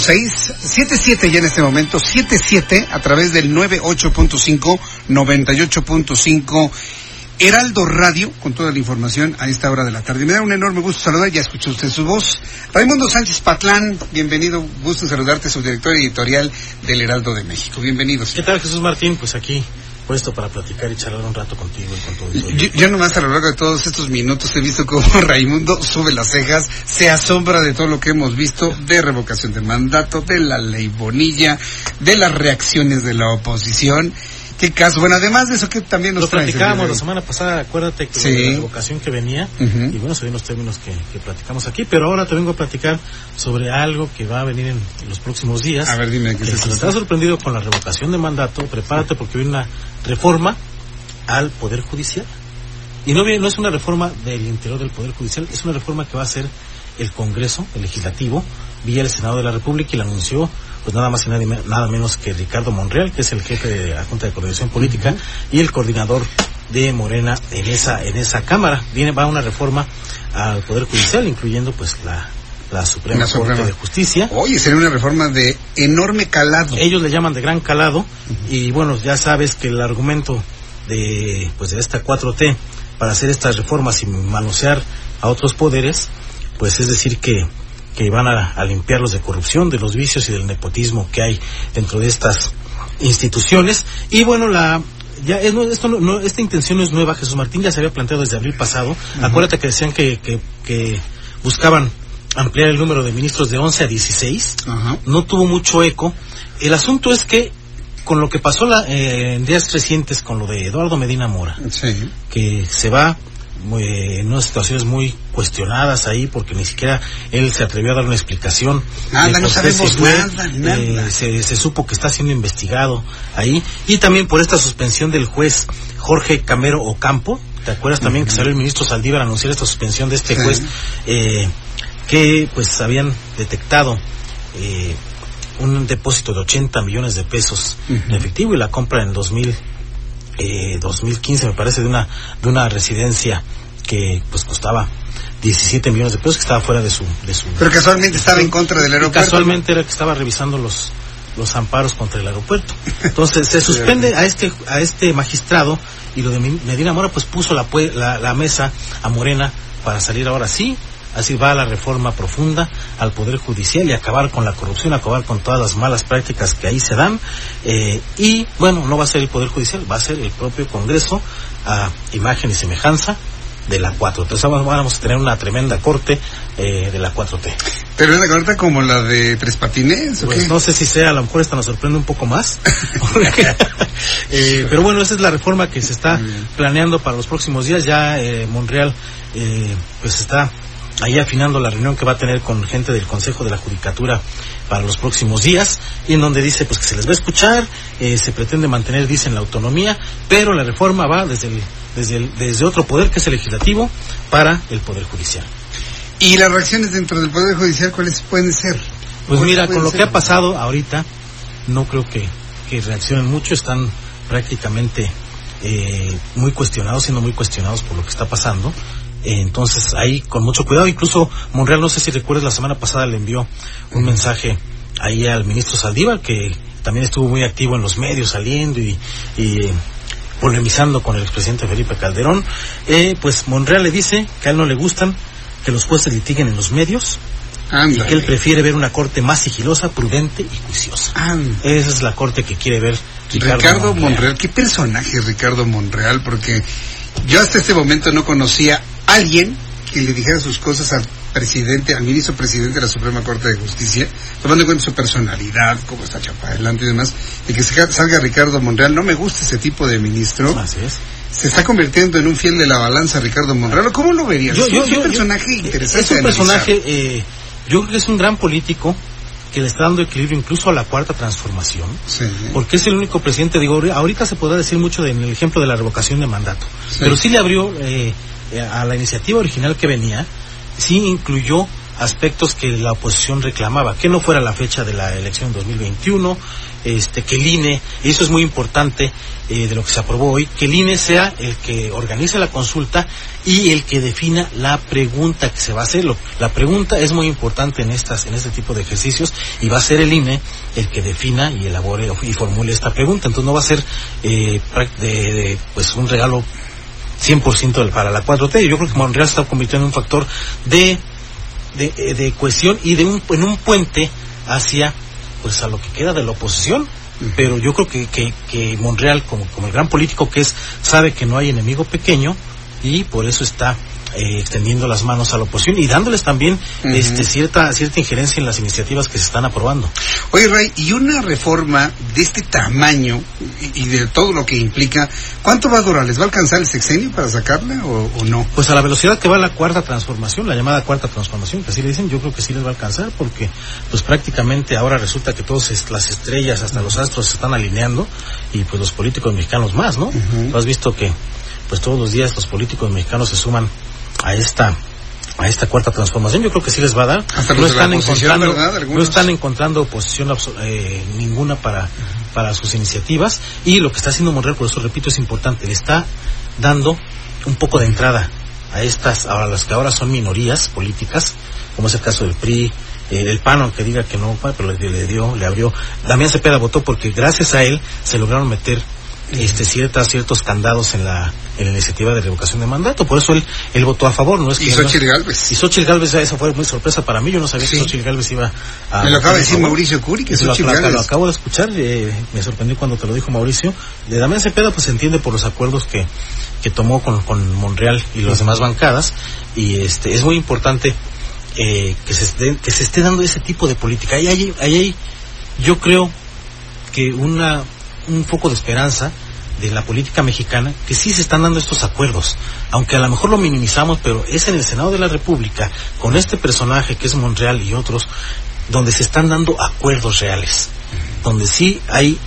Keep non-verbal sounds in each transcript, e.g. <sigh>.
77 ya en este momento, 77 a través del 98.5, 98.5 Heraldo Radio, con toda la información a esta hora de la tarde. Me da un enorme gusto saludar, ya escuchó usted su voz. Raimundo Sánchez Patlán, bienvenido, gusto saludarte, subdirector editorial del Heraldo de México. Bienvenidos. ¿Qué tal, Jesús Martín? Pues aquí puesto para platicar y charlar un rato contigo y con todo yo, yo nomás a lo largo de todos estos minutos he visto como <laughs> Raimundo sube las cejas, se asombra de todo lo que hemos visto, de revocación de mandato, de la ley Bonilla, de las reacciones de la oposición qué caso. Bueno, además de eso, que también nos Lo platicábamos la semana pasada, acuérdate que la revocación que venía, y bueno, se los términos que, que, platicamos aquí, pero ahora te vengo a platicar sobre algo que va a venir en, los próximos días. A ver, dime, ¿qué es Si estás sorprendido con la revocación de mandato, prepárate porque viene una reforma al Poder Judicial. Y no, no es una reforma del interior del Poder Judicial, es una reforma que va a hacer el Congreso, el Legislativo, vía el Senado de la República y la anunció pues nada más y nada, menos que Ricardo Monreal, que es el jefe de la Junta de Coordinación Política y el coordinador de Morena en esa en esa cámara. Viene va una reforma al Poder Judicial, incluyendo pues la la Suprema, Corte de Justicia. Oye, sería una reforma de enorme calado. Ellos le llaman de gran calado y bueno, ya sabes que el argumento de pues de esta 4T para hacer estas reformas y manosear a otros poderes, pues es decir que que van a, limpiarlos de corrupción, de los vicios y del nepotismo que hay dentro de estas instituciones. Y bueno, la ya esto no, esta intención no es nueva, Jesús Martín ya se había planteado desde abril pasado. Acuérdate que decían que, que, buscaban ampliar el número de ministros de 11 a 16. No tuvo mucho eco. El asunto es que con lo que pasó la, eh, en días recientes con lo de Eduardo Medina Mora, que se va en unas situaciones muy cuestionadas ahí porque ni siquiera él se atrevió a dar una explicación. Nada, no sabemos nada, eh, se, supo que está siendo investigado ahí. Y también por esta suspensión del juez Jorge Camero Ocampo. ¿Te acuerdas también que salió el ministro Saldívar a anunciar esta suspensión de este juez eh, que pues habían detectado eh, un depósito de 80 millones de pesos en efectivo y la compra en 2000 eh, 2015 me parece de una de una residencia que pues costaba 17 millones de pesos que estaba fuera de su de su pero casualmente estaba en contra del aeropuerto casualmente era que estaba revisando los los amparos contra el aeropuerto. <laughs> Entonces se suspende a este a este magistrado y lo de Medina Mora pues puso la, la, la mesa a Morena para salir ahora sí Así va la reforma profunda al Poder Judicial y acabar con la corrupción, acabar con todas las malas prácticas que ahí se dan. Eh, y bueno, no va a ser el Poder Judicial, va a ser el propio Congreso a imagen y semejanza de la 4. Entonces vamos a tener una tremenda corte eh, de la 4T. ¿Pero es una corte como la de Tres Patines? Pues no sé si sea, a lo mejor esta nos sorprende un poco más. <laughs> Eh, pero bueno, esa es la reforma que se está planeando para los próximos días. Ya Monreal pues está ahí afinando la reunión que va a tener con gente del Consejo de la Judicatura para los próximos días, y en donde dice pues que se les va a escuchar, eh, se pretende mantener, dicen, la autonomía, pero la reforma va desde, el, desde, el, desde otro poder, que es el legislativo, para el Poder Judicial. ¿Y las reacciones dentro del Poder Judicial cuáles pueden ser? Pues mira, con lo que ha pasado ahorita, no creo que, que reaccionen mucho, están prácticamente eh, muy cuestionados, siendo muy cuestionados por lo que está pasando entonces ahí con mucho cuidado, incluso Monreal, no sé si recuerdas, la semana pasada le envió un mensaje ahí al ministro Saldívar, que también estuvo muy activo en los medios saliendo y, polemizando con el expresidente Felipe Calderón. Eh, pues Monreal le dice que a él no le gustan que los jueces litiguen en los medios, y que él prefiere ver una corte más sigilosa, prudente y juiciosa. Esa es la corte que quiere ver Ricardo, Ricardo Monreal. ¿Qué personaje es Ricardo Monreal? Porque yo hasta este momento no conocía alguien que le dijera sus cosas al presidente, al ministro presidente de la Suprema Corte de Justicia, tomando en cuenta su personalidad, cómo está chapa adelante y demás, y que salga Ricardo Monreal. No me gusta ese tipo de ministro. Así es. Se está convirtiendo en un fiel de la balanza Ricardo Monreal. ¿Cómo lo verías? es un personaje interesante. Es un personaje, eh, Yo creo que es un gran político que le está dando equilibrio incluso a la cuarta transformación, porque es el único presidente, digo, ahorita se podrá decir mucho del ejemplo de la revocación de mandato, pero sí le abrió eh, a la iniciativa original que venía, sí incluyó aspectos que la oposición reclamaba, que no fuera la fecha de la elección 2021, este, que el INE, y eso es muy importante eh, de lo que se aprobó hoy, que el INE sea el que organice la consulta y el que defina la pregunta que se va a hacer. La pregunta es muy importante en estas, en este tipo de ejercicios y va a ser el INE el que defina y elabore y formule esta pregunta. Entonces no va a ser eh, de, pues un regalo 100% para la 4T. Yo creo que Monreal se está convirtiendo en un factor de de, eh, de cohesión y de un, en un puente hacia pues a lo que queda de la oposición pero yo creo que, que, que Monreal como, como el gran político que es sabe que no hay enemigo pequeño y por eso está eh, extendiendo las manos a la oposición y dándoles también este, cierta, cierta injerencia en las iniciativas que se están aprobando. Oye, Ray, y una reforma de este tamaño y, de todo lo que implica, ¿cuánto va a durar? ¿Les va a alcanzar el sexenio para sacarla o, no? Pues a la velocidad que va la cuarta transformación, la llamada cuarta transformación, que así le dicen, yo creo que sí les va a alcanzar porque pues prácticamente ahora resulta que todas las estrellas, hasta los astros se están alineando y pues los políticos mexicanos más, ¿no? has visto que pues todos los días los políticos mexicanos se suman a esta a esta cuarta transformación. Yo creo que sí les va a dar. No están encontrando no están encontrando oposición eh, ninguna para para sus iniciativas. Y lo que está haciendo Monreal por eso repito es importante le está dando un poco de entrada a estas a las que ahora son minorías políticas como es el caso del PRI eh, el PAN aunque diga que no pero le, le dio le abrió. Damián Cepeda votó porque gracias a él se lograron meter este ciertas ciertos candados en la en la iniciativa de revocación de mandato. Por eso él él votó a favor no es que y Xochitl Galvez y Xochitl Galvez esa fue muy sorpresa para mí. Yo no sabía que Xochitl Galvez iba a me lo acaba de decir Mauricio Curi que Xochitl lo, lo, acabo de escuchar eh, me sorprendió cuando te lo dijo Mauricio. De Damián Cepeda pues se entiende por los acuerdos que que tomó con, con Monreal y las demás bancadas. Y este es muy importante eh, que se esté, que se esté dando ese tipo de política. Ahí hay, ahí hay yo creo que una un foco de esperanza de la política mexicana que sí se están dando estos acuerdos, aunque a lo mejor lo minimizamos, pero es en el Senado de la República, con este personaje que es Monreal y otros, donde se están dando acuerdos reales, donde sí hay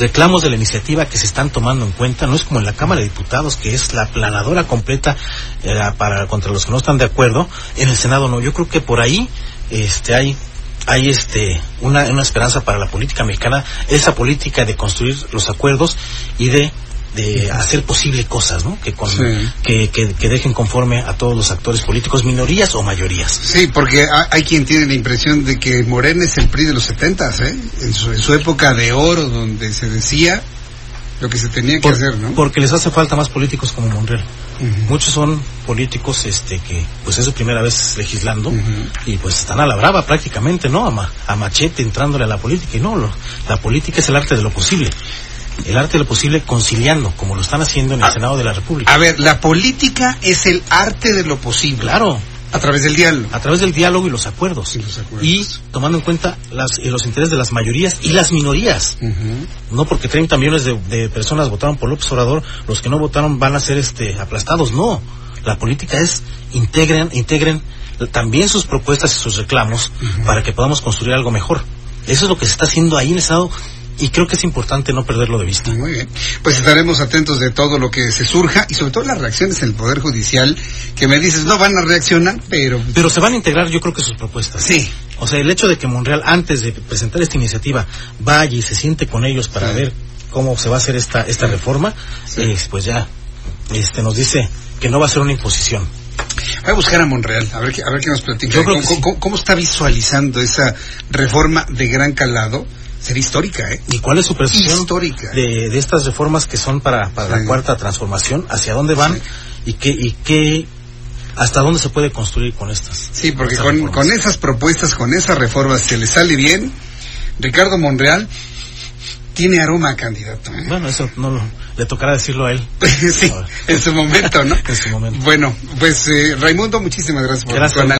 reclamos de la iniciativa que se están tomando en cuenta, no es como en la Cámara de Diputados, que es la planadora completa eh, para contra los que no están de acuerdo, en el Senado no, yo creo que por ahí este hay hay este una, una esperanza para la política mexicana, esa política de construir los acuerdos y de de hacer posible cosas, ¿no? Que, con, que, que, dejen conforme a todos los actores políticos, minorías o mayorías. Sí, porque hay quien tiene la impresión de que Morena es el PRI de los setentas, ¿eh? En su, en su época de oro, donde se decía lo que se tenía que hacer, ¿no? Porque les hace falta más políticos como Monreal. Muchos son políticos este que pues es su primera vez legislando y pues están a la brava prácticamente, ¿no? A, a machete entrándole a la política y no, la política es el arte de lo posible. El arte de lo posible conciliando, como lo están haciendo en el Senado de la República. A ver, la política es el arte de lo posible. Claro. A través del diálogo. A través del diálogo y los acuerdos. Y, tomando en cuenta las, eh, los intereses de las mayorías y las minorías. No porque 30 millones de, personas votaron por López Obrador, los que no votaron van a ser este, aplastados. No. La política es integren, integren también sus propuestas y sus reclamos para que podamos construir algo mejor. Eso es lo que se está haciendo ahí en el Estado y creo que es importante no perderlo de vista. Muy bien. Pues estaremos atentos de todo lo que se surja y sobre todo las reacciones en el Poder Judicial, que me dices no van a reaccionar, pero... Pero se van a integrar yo creo que sus propuestas. Sí. O sea, el hecho de que Monreal, antes de presentar esta iniciativa, vaya y se siente con ellos para ver cómo se va a hacer esta, esta reforma, eh, pues ya este, nos dice que no va a ser una imposición. Voy a buscar a Monreal, a ver, a ver qué nos platica. ¿Cómo, está visualizando esa reforma de gran calado? Sería histórica, ¿eh? ¿Y cuál es su percepción histórica. De, de estas reformas que son para, para la cuarta transformación? ¿Hacia dónde van? ¿Y qué, y qué, hasta dónde se puede construir con estas? Sí, porque con, con, esas propuestas, con esas reformas, se le sale bien. Ricardo Monreal tiene aroma a candidato. ¿eh? Bueno, eso no lo, le tocará decirlo a él. <laughs> sí, en su momento, ¿no? <laughs> en su momento. Bueno, pues eh, Raimundo, muchísimas gracias por gracias.